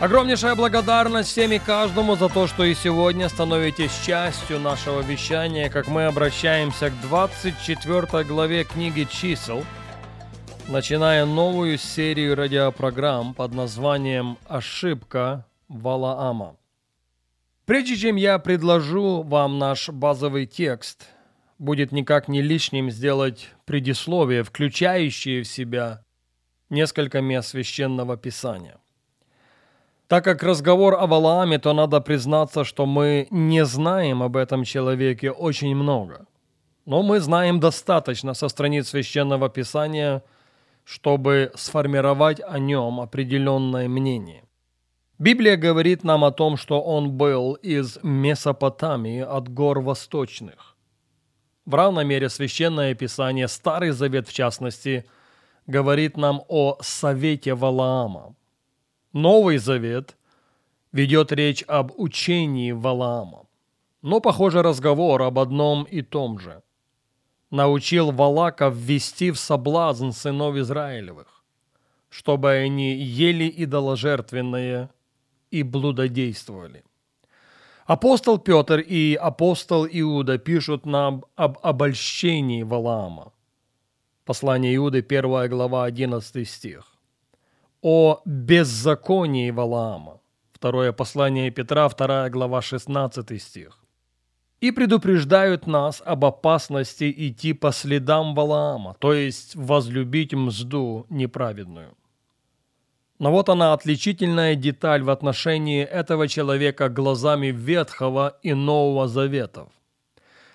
Огромнейшая благодарность всем и каждому за то, что и сегодня становитесь частью нашего вещания, как мы обращаемся к 24 главе книги «Чисел», начиная новую серию радиопрограмм под названием «Ошибка Валаама». Прежде чем я предложу вам наш базовый текст – будет никак не лишним сделать предисловие, включающее в себя несколько мест священного писания. Так как разговор о Валааме, то надо признаться, что мы не знаем об этом человеке очень много. Но мы знаем достаточно со страниц священного писания, чтобы сформировать о нем определенное мнение. Библия говорит нам о том, что он был из Месопотамии от гор восточных. В равной мере Священное Писание, Старый Завет в частности, говорит нам о совете Валаама. Новый Завет ведет речь об учении Валаама. Но, похоже, разговор об одном и том же. Научил Валака ввести в соблазн сынов Израилевых, чтобы они ели идоложертвенное и блудодействовали. Апостол Петр и апостол Иуда пишут нам об обольщении Валаама. Послание Иуды, 1 глава, 11 стих. О беззаконии Валаама. Второе послание Петра, 2 глава, 16 стих. И предупреждают нас об опасности идти по следам Валаама, то есть возлюбить мзду неправедную. Но вот она отличительная деталь в отношении этого человека глазами Ветхого и Нового Заветов.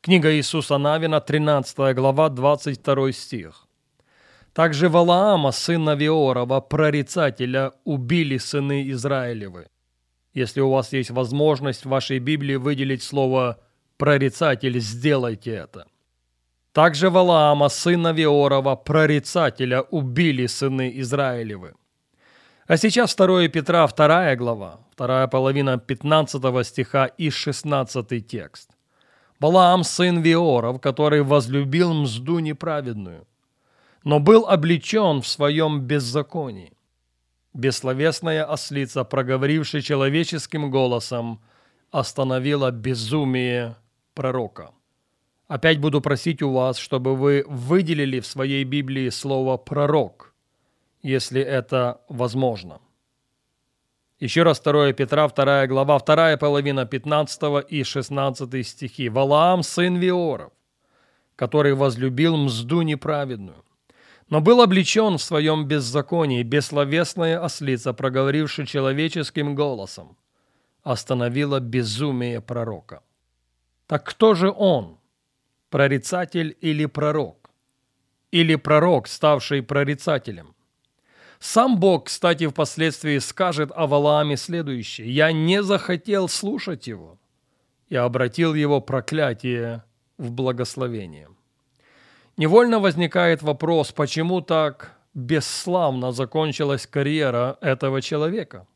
Книга Иисуса Навина, 13 глава, 22 стих. Также Валаама, сына Виорова, прорицателя, убили сыны Израилевы. Если у вас есть возможность в вашей Библии выделить слово «прорицатель», сделайте это. Также Валаама, сына Виорова, прорицателя, убили сыны Израилевы. А сейчас 2 Петра, 2 глава, вторая половина 15 стиха и 16 текст. Балаам, сын Виоров, который возлюбил мзду неправедную, но был облечен в своем беззаконии. Бессловесная ослица, проговорившая человеческим голосом, остановила безумие пророка. Опять буду просить у вас, чтобы вы выделили в своей Библии слово «пророк», если это возможно. Еще раз 2 Петра, 2 глава, 2 половина 15 и 16 стихи. «Валаам, сын Виоров, который возлюбил мзду неправедную, но был облечен в своем беззаконии, бессловесная ослица, проговорившая человеческим голосом, остановила безумие пророка». Так кто же он? Прорицатель или пророк? Или пророк, ставший прорицателем? Сам Бог, кстати, впоследствии скажет о Валааме следующее. «Я не захотел слушать его и обратил его проклятие в благословение». Невольно возникает вопрос, почему так бесславно закончилась карьера этого человека?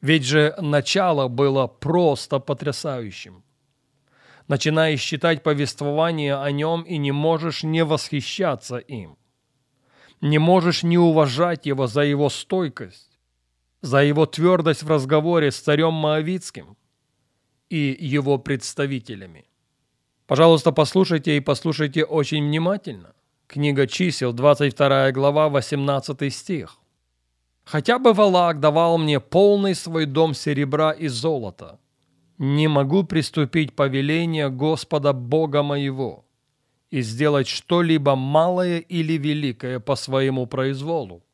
Ведь же начало было просто потрясающим. Начинаешь читать повествование о нем и не можешь не восхищаться им не можешь не уважать его за его стойкость, за его твердость в разговоре с царем Моавицким и его представителями. Пожалуйста, послушайте и послушайте очень внимательно. Книга чисел, 22 глава, 18 стих. «Хотя бы Валак давал мне полный свой дом серебра и золота, не могу приступить повеление Господа Бога моего» и сделать что-либо малое или великое по своему произволу.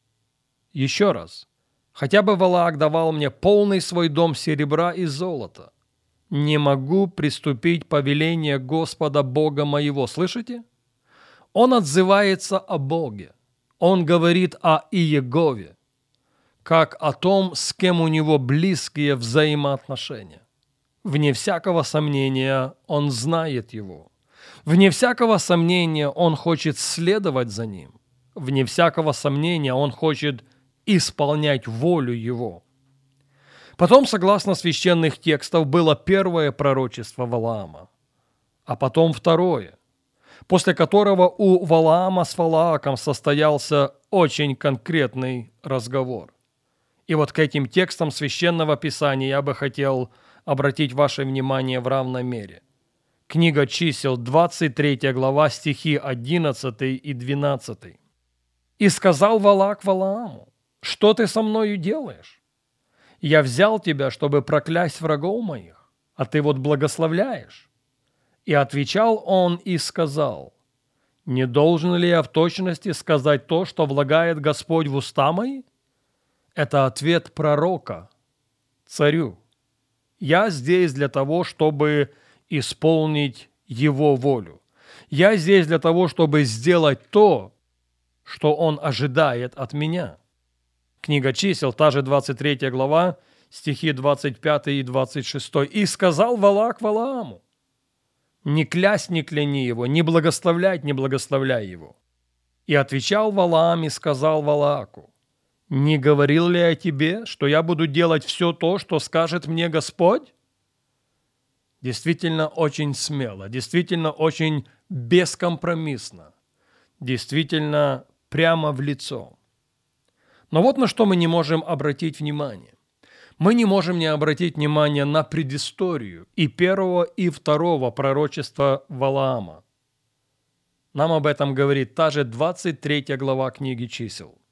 Еще раз, хотя бы Валаак давал мне полный свой дом серебра и золота, не могу приступить повеление Господа Бога моего. Слышите? Он отзывается о Боге. Он говорит о Иегове. как о том, с кем у него близкие взаимоотношения. Вне всякого сомнения, он знает его. Вне всякого сомнения, он хочет следовать за ним. Вне всякого сомнения, он хочет исполнять волю его. Потом, согласно священных текстов, было первое пророчество Валаама, а потом второе, после которого у Валаама с Валааком состоялся очень конкретный разговор. И вот к этим текстам священного писания я бы хотел обратить ваше внимание в равной мере. Книга чисел, 23 глава, стихи 11 и 12. «И сказал Валак Валааму, что ты со мною делаешь? Я взял тебя, чтобы проклясть врагов моих, а ты вот благословляешь». И отвечал он и сказал, «Не должен ли я в точности сказать то, что влагает Господь в уста мои?» Это ответ пророка царю. Я здесь для того, чтобы исполнить его волю. Я здесь для того, чтобы сделать то, что он ожидает от меня. Книга чисел, та же 23 глава, стихи 25 и 26. «И сказал Валак Валааму, не клясть, не кляни его, не благословлять, не благословляй его. И отвечал Валаам и сказал Валааку, не говорил ли я тебе, что я буду делать все то, что скажет мне Господь? Действительно очень смело, действительно очень бескомпромиссно, действительно прямо в лицо. Но вот на что мы не можем обратить внимание. Мы не можем не обратить внимание на предысторию и первого, и второго пророчества Валаама. Нам об этом говорит та же 23 глава книги чисел –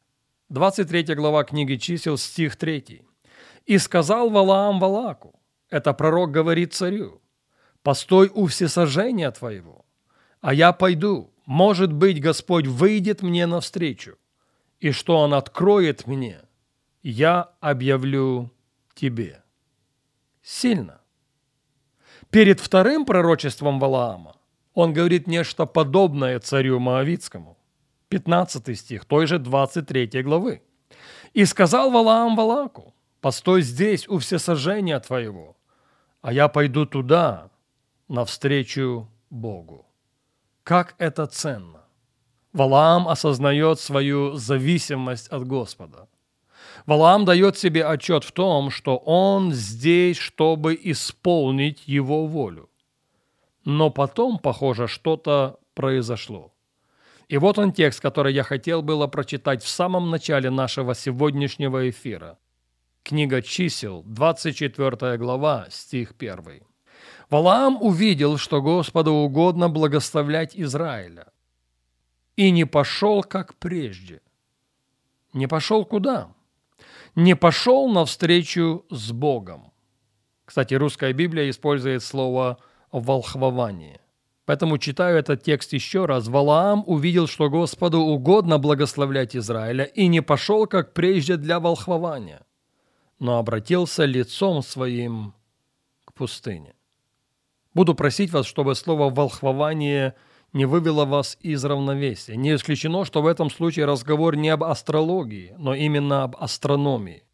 23 глава книги чисел, стих 3. «И сказал Валаам Валаку, это пророк говорит царю, постой у всесожжения твоего, а я пойду, может быть, Господь выйдет мне навстречу, и что Он откроет мне, я объявлю тебе». Сильно. Перед вторым пророчеством Валаама он говорит нечто подобное царю Моавицкому – 15 стих той же 23 главы. «И сказал Валаам Валаку, постой здесь у всесожжения твоего, а я пойду туда, навстречу Богу». Как это ценно! Валаам осознает свою зависимость от Господа. Валаам дает себе отчет в том, что он здесь, чтобы исполнить его волю. Но потом, похоже, что-то произошло. И вот он текст, который я хотел было прочитать в самом начале нашего сегодняшнего эфира. Книга чисел, 24 глава, стих 1. Валаам увидел, что Господу угодно благословлять Израиля, и не пошел, как прежде. Не пошел куда? Не пошел навстречу с Богом. Кстати, русская Библия использует слово «волхвование». Поэтому читаю этот текст еще раз. Валаам увидел, что Господу угодно благословлять Израиля, и не пошел, как прежде, для волхвования, но обратился лицом своим к пустыне. Буду просить вас, чтобы слово «волхвование» не вывело вас из равновесия. Не исключено, что в этом случае разговор не об астрологии, но именно об астрономии.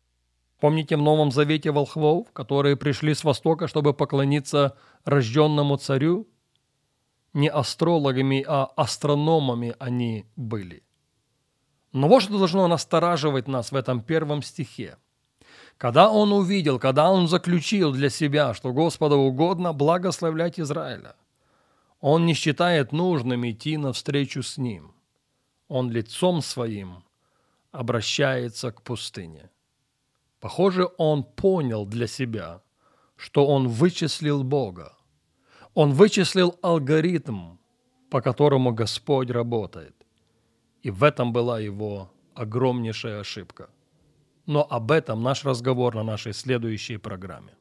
Помните в Новом Завете волхвов, которые пришли с Востока, чтобы поклониться рожденному царю? не астрологами, а астрономами они были. Но вот что должно настораживать нас в этом первом стихе. Когда он увидел, когда он заключил для себя, что Господу угодно благословлять Израиля, он не считает нужным идти навстречу с ним. Он лицом своим обращается к пустыне. Похоже, он понял для себя, что он вычислил Бога, он вычислил алгоритм, по которому Господь работает. И в этом была его огромнейшая ошибка. Но об этом наш разговор на нашей следующей программе.